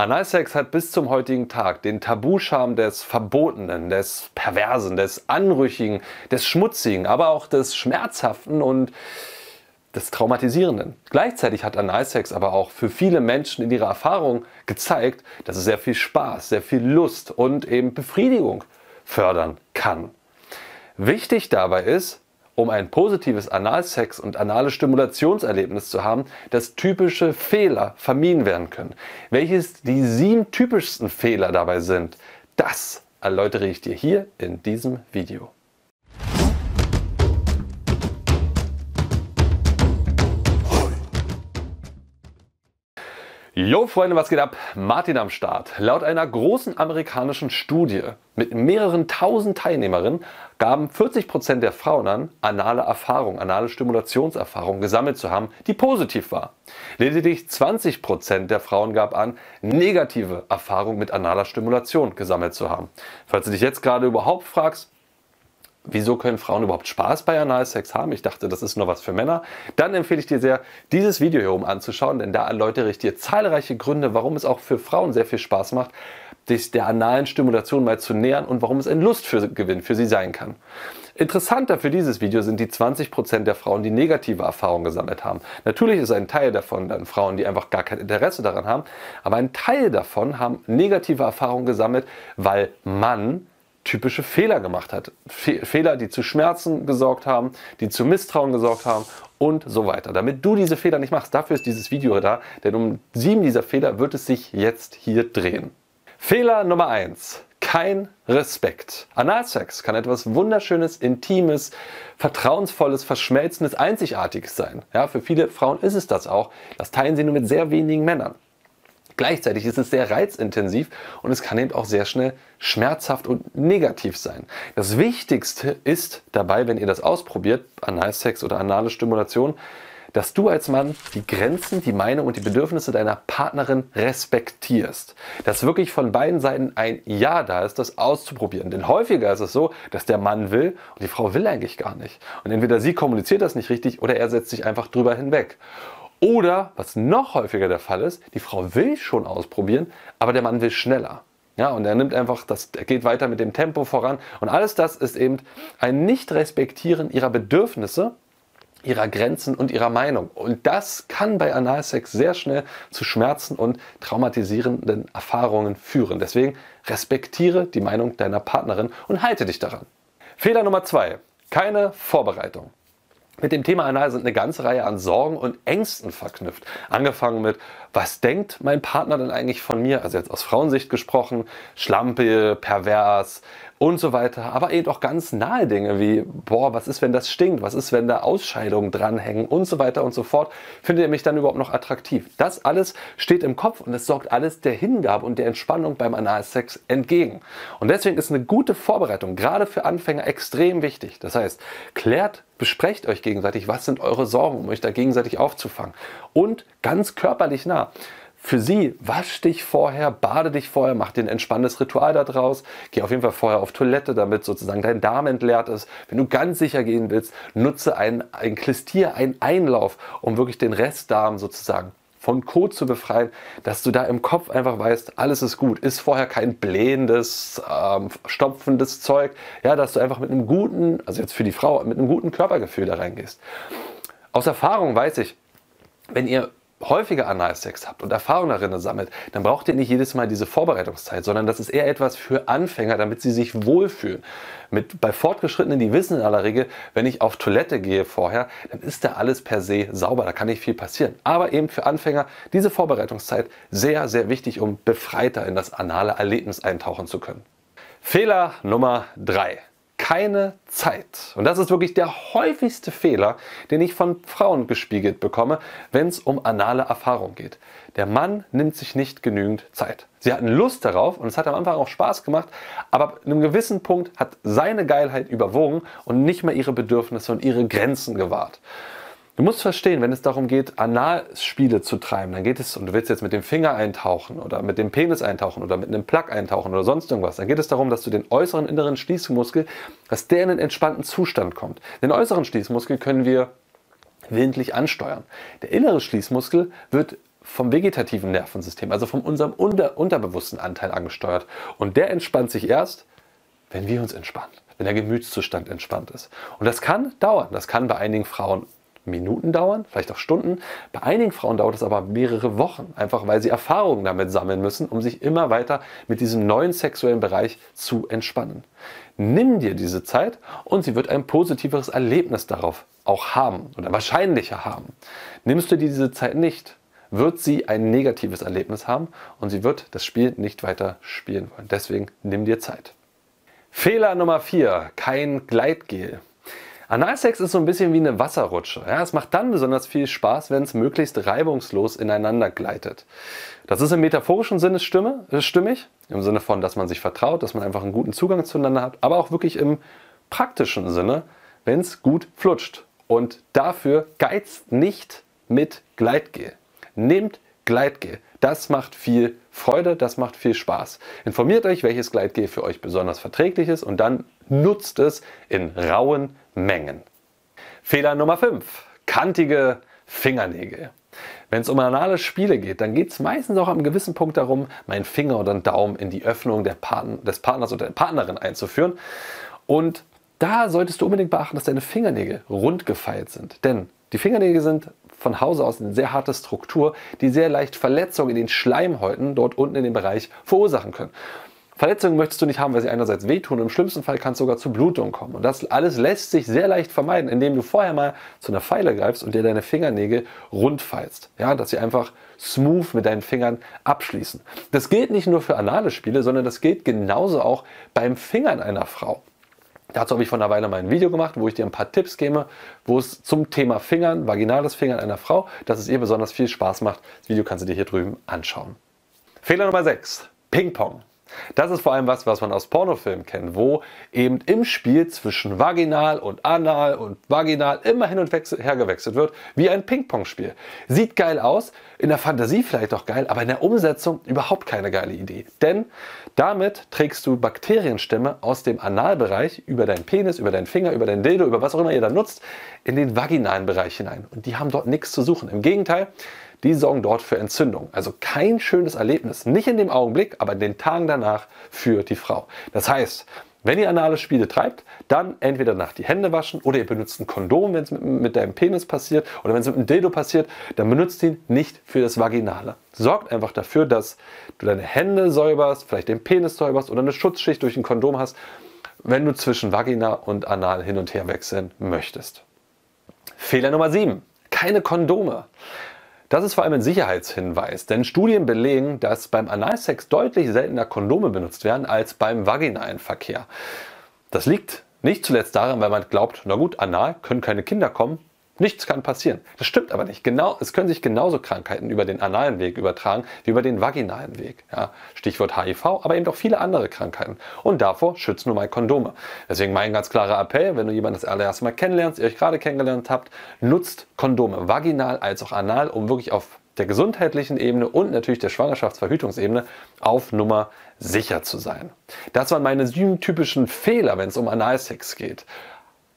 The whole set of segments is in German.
Analsex hat bis zum heutigen Tag den Tabuscham des Verbotenen, des Perversen, des Anrüchigen, des Schmutzigen, aber auch des Schmerzhaften und des Traumatisierenden. Gleichzeitig hat Analsex aber auch für viele Menschen in ihrer Erfahrung gezeigt, dass es sehr viel Spaß, sehr viel Lust und eben Befriedigung fördern kann. Wichtig dabei ist, um ein positives Analsex und anale Stimulationserlebnis zu haben, dass typische Fehler vermieden werden können. Welches die sieben typischsten Fehler dabei sind, das erläutere ich dir hier in diesem Video. Jo Freunde, was geht ab? Martin am Start. Laut einer großen amerikanischen Studie mit mehreren tausend Teilnehmerinnen gaben 40 Prozent der Frauen an, anale Erfahrung, anale Stimulationserfahrung gesammelt zu haben, die positiv war. Lediglich 20 Prozent der Frauen gab an, negative Erfahrung mit analer Stimulation gesammelt zu haben. Falls du dich jetzt gerade überhaupt fragst, wieso können Frauen überhaupt Spaß bei Analsex haben? Ich dachte, das ist nur was für Männer. Dann empfehle ich dir sehr, dieses Video hier oben anzuschauen, denn da erläutere ich dir zahlreiche Gründe, warum es auch für Frauen sehr viel Spaß macht, sich der analen Stimulation mal zu nähern und warum es ein Lustgewinn für sie sein kann. Interessanter für dieses Video sind die 20% der Frauen, die negative Erfahrungen gesammelt haben. Natürlich ist ein Teil davon dann Frauen, die einfach gar kein Interesse daran haben, aber ein Teil davon haben negative Erfahrungen gesammelt, weil man typische Fehler gemacht hat. Fe Fehler, die zu Schmerzen gesorgt haben, die zu Misstrauen gesorgt haben und so weiter. Damit du diese Fehler nicht machst, dafür ist dieses Video da, denn um sieben dieser Fehler wird es sich jetzt hier drehen. Fehler Nummer eins: Kein Respekt. Analsex kann etwas Wunderschönes, Intimes, Vertrauensvolles, Verschmelzendes, Einzigartiges sein. Ja, für viele Frauen ist es das auch. Das teilen sie nur mit sehr wenigen Männern. Gleichzeitig ist es sehr reizintensiv und es kann eben auch sehr schnell schmerzhaft und negativ sein. Das Wichtigste ist dabei, wenn ihr das ausprobiert, Analsex oder anale Stimulation, dass du als Mann die Grenzen, die Meinung und die Bedürfnisse deiner Partnerin respektierst. Dass wirklich von beiden Seiten ein Ja da ist, das auszuprobieren. Denn häufiger ist es so, dass der Mann will und die Frau will eigentlich gar nicht. Und entweder sie kommuniziert das nicht richtig oder er setzt sich einfach drüber hinweg. Oder, was noch häufiger der Fall ist, die Frau will schon ausprobieren, aber der Mann will schneller. Ja, und er nimmt einfach, das, er geht weiter mit dem Tempo voran. Und alles das ist eben ein Nicht-Respektieren ihrer Bedürfnisse, ihrer Grenzen und ihrer Meinung. Und das kann bei Analsex sehr schnell zu Schmerzen und traumatisierenden Erfahrungen führen. Deswegen respektiere die Meinung deiner Partnerin und halte dich daran. Fehler Nummer zwei: Keine Vorbereitung. Mit dem Thema Anal sind eine ganze Reihe an Sorgen und Ängsten verknüpft. Angefangen mit, was denkt mein Partner denn eigentlich von mir? Also jetzt aus Frauensicht gesprochen, Schlampe, pervers, und so weiter. Aber eben auch ganz nahe Dinge wie, boah, was ist, wenn das stinkt? Was ist, wenn da Ausscheidungen dranhängen? Und so weiter und so fort. Findet ihr mich dann überhaupt noch attraktiv? Das alles steht im Kopf und es sorgt alles der Hingabe und der Entspannung beim Analsex entgegen. Und deswegen ist eine gute Vorbereitung, gerade für Anfänger, extrem wichtig. Das heißt, klärt besprecht euch gegenseitig, was sind eure Sorgen, um euch da gegenseitig aufzufangen. Und ganz körperlich nah für sie, wasch dich vorher, bade dich vorher, mach dir ein entspanntes Ritual daraus. Geh auf jeden Fall vorher auf Toilette, damit sozusagen dein Darm entleert ist. Wenn du ganz sicher gehen willst, nutze ein, ein Klistier, einen Einlauf, um wirklich den Restdarm sozusagen von Kot zu befreien, dass du da im Kopf einfach weißt, alles ist gut, ist vorher kein blähendes, ähm, stopfendes Zeug, ja, dass du einfach mit einem guten, also jetzt für die Frau, mit einem guten Körpergefühl da reingehst. Aus Erfahrung weiß ich, wenn ihr häufiger Analsex habt und Erfahrung darin sammelt, dann braucht ihr nicht jedes Mal diese Vorbereitungszeit, sondern das ist eher etwas für Anfänger, damit sie sich wohlfühlen. Mit, bei Fortgeschrittenen, die wissen in aller Regel, wenn ich auf Toilette gehe vorher, dann ist da alles per se sauber, da kann nicht viel passieren. Aber eben für Anfänger diese Vorbereitungszeit sehr, sehr wichtig, um befreiter in das anale Erlebnis eintauchen zu können. Fehler Nummer drei keine Zeit. Und das ist wirklich der häufigste Fehler, den ich von Frauen gespiegelt bekomme, wenn es um anale Erfahrung geht. Der Mann nimmt sich nicht genügend Zeit. Sie hatten Lust darauf und es hat am Anfang auch Spaß gemacht, aber ab einem gewissen Punkt hat seine Geilheit überwogen und nicht mehr ihre Bedürfnisse und ihre Grenzen gewahrt. Du musst verstehen, wenn es darum geht, Analspiele zu treiben, dann geht es, und du willst jetzt mit dem Finger eintauchen oder mit dem Penis eintauchen oder mit einem Plug eintauchen oder sonst irgendwas, dann geht es darum, dass du den äußeren inneren Schließmuskel, dass der in einen entspannten Zustand kommt. Den äußeren Schließmuskel können wir willentlich ansteuern. Der innere Schließmuskel wird vom vegetativen Nervensystem, also von unserem unter unterbewussten Anteil angesteuert. Und der entspannt sich erst, wenn wir uns entspannen, wenn der Gemütszustand entspannt ist. Und das kann dauern. Das kann bei einigen Frauen Minuten dauern, vielleicht auch Stunden. Bei einigen Frauen dauert es aber mehrere Wochen, einfach weil sie Erfahrungen damit sammeln müssen, um sich immer weiter mit diesem neuen sexuellen Bereich zu entspannen. Nimm dir diese Zeit und sie wird ein positiveres Erlebnis darauf auch haben oder wahrscheinlicher haben. Nimmst du dir diese Zeit nicht, wird sie ein negatives Erlebnis haben und sie wird das Spiel nicht weiter spielen wollen. Deswegen nimm dir Zeit. Fehler Nummer 4, kein Gleitgel. Analsex ist so ein bisschen wie eine Wasserrutsche. Ja, es macht dann besonders viel Spaß, wenn es möglichst reibungslos ineinander gleitet. Das ist im metaphorischen Sinne stimme, äh, stimmig, im Sinne von, dass man sich vertraut, dass man einfach einen guten Zugang zueinander hat, aber auch wirklich im praktischen Sinne, wenn es gut flutscht. Und dafür geizt nicht mit Gleitgel. Nehmt Gleitgel. Das macht viel Freude, das macht viel Spaß. Informiert euch, welches Gleitgel für euch besonders verträglich ist und dann nutzt es in rauen Mengen. Fehler Nummer 5. Kantige Fingernägel. Wenn es um anale Spiele geht, dann geht es meistens auch am gewissen Punkt darum, meinen Finger oder einen Daumen in die Öffnung Partn des Partners oder der Partnerin einzuführen. Und da solltest du unbedingt beachten, dass deine Fingernägel rund gefeilt sind. Denn die Fingernägel sind von Hause aus eine sehr harte Struktur, die sehr leicht Verletzungen in den Schleimhäuten dort unten in dem Bereich verursachen können. Verletzungen möchtest du nicht haben, weil sie einerseits wehtun und im schlimmsten Fall kann es sogar zu Blutungen kommen. Und das alles lässt sich sehr leicht vermeiden, indem du vorher mal zu einer Pfeile greifst und dir deine Fingernägel rund feilst. Ja, dass sie einfach smooth mit deinen Fingern abschließen. Das gilt nicht nur für anale Spiele, sondern das gilt genauso auch beim Fingern einer Frau. Dazu habe ich vor einer Weile mal ein Video gemacht, wo ich dir ein paar Tipps gebe, wo es zum Thema Fingern, vaginales Fingern einer Frau, dass es ihr besonders viel Spaß macht. Das Video kannst du dir hier drüben anschauen. Fehler Nummer 6. Ping-Pong. Das ist vor allem was, was man aus Pornofilmen kennt, wo eben im Spiel zwischen vaginal und anal und vaginal immer hin und her gewechselt wird, wie ein Ping-Pong-Spiel. Sieht geil aus, in der Fantasie vielleicht auch geil, aber in der Umsetzung überhaupt keine geile Idee. Denn damit trägst du Bakterienstämme aus dem Analbereich über deinen Penis, über deinen Finger, über dein Dildo, über was auch immer ihr da nutzt, in den vaginalen Bereich hinein. Und die haben dort nichts zu suchen. Im Gegenteil, die sorgen dort für Entzündung. Also kein schönes Erlebnis, nicht in dem Augenblick, aber in den Tagen danach für die Frau. Das heißt, wenn ihr anale Spiele treibt, dann entweder nach die Hände waschen oder ihr benutzt ein Kondom, wenn es mit, mit, deinem Penis passiert oder wenn es mit einem Dildo passiert, dann benutzt ihn nicht für das Vaginale. Sorgt einfach dafür, dass du deine Hände säuberst, vielleicht den Penis säuberst oder eine Schutzschicht durch ein Kondom hast, wenn du zwischen Vagina und Anal hin und her wechseln möchtest. Fehler Nummer 7. Keine Kondome. Das ist vor allem ein Sicherheitshinweis, denn Studien belegen, dass beim Analsex deutlich seltener Kondome benutzt werden als beim vaginalen Verkehr. Das liegt nicht zuletzt daran, weil man glaubt, na gut, anal können keine Kinder kommen, Nichts kann passieren. Das stimmt aber nicht. Genau, es können sich genauso Krankheiten über den analen Weg übertragen wie über den vaginalen Weg. Ja, Stichwort HIV, aber eben auch viele andere Krankheiten. Und davor schützen nur mal Kondome. Deswegen mein ganz klarer Appell, wenn du jemanden das allererste Mal kennenlernst, ihr euch gerade kennengelernt habt, nutzt Kondome, vaginal als auch anal, um wirklich auf der gesundheitlichen Ebene und natürlich der Schwangerschaftsverhütungsebene auf Nummer sicher zu sein. Das waren meine sieben typischen Fehler, wenn es um Analsex geht.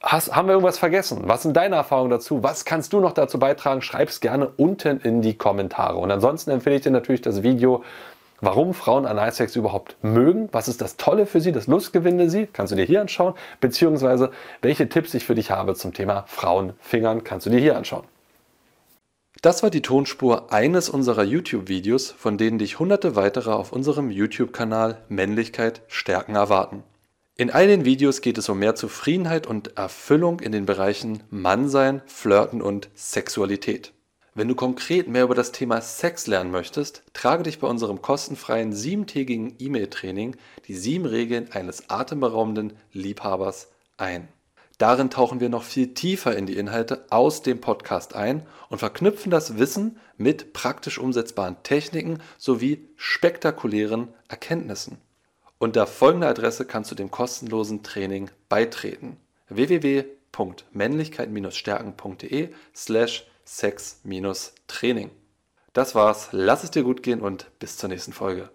Hast, haben wir irgendwas vergessen? Was sind deine Erfahrungen dazu? Was kannst du noch dazu beitragen? Schreib es gerne unten in die Kommentare. Und ansonsten empfehle ich dir natürlich das Video, warum Frauen Analsex überhaupt mögen. Was ist das Tolle für sie, das Lustgewinde sie? Kannst du dir hier anschauen. Beziehungsweise welche Tipps ich für dich habe zum Thema Frauenfingern, kannst du dir hier anschauen. Das war die Tonspur eines unserer YouTube-Videos, von denen dich hunderte weitere auf unserem YouTube-Kanal Männlichkeit stärken erwarten. In all den Videos geht es um mehr Zufriedenheit und Erfüllung in den Bereichen Mannsein, Flirten und Sexualität. Wenn du konkret mehr über das Thema Sex lernen möchtest, trage dich bei unserem kostenfreien siebentägigen E-Mail-Training die sieben Regeln eines atemberaubenden Liebhabers ein. Darin tauchen wir noch viel tiefer in die Inhalte aus dem Podcast ein und verknüpfen das Wissen mit praktisch umsetzbaren Techniken sowie spektakulären Erkenntnissen. Unter folgender Adresse kannst du dem kostenlosen Training beitreten: www.männlichkeit-stärken.de slash sex-training. Das war's, lass es dir gut gehen und bis zur nächsten Folge.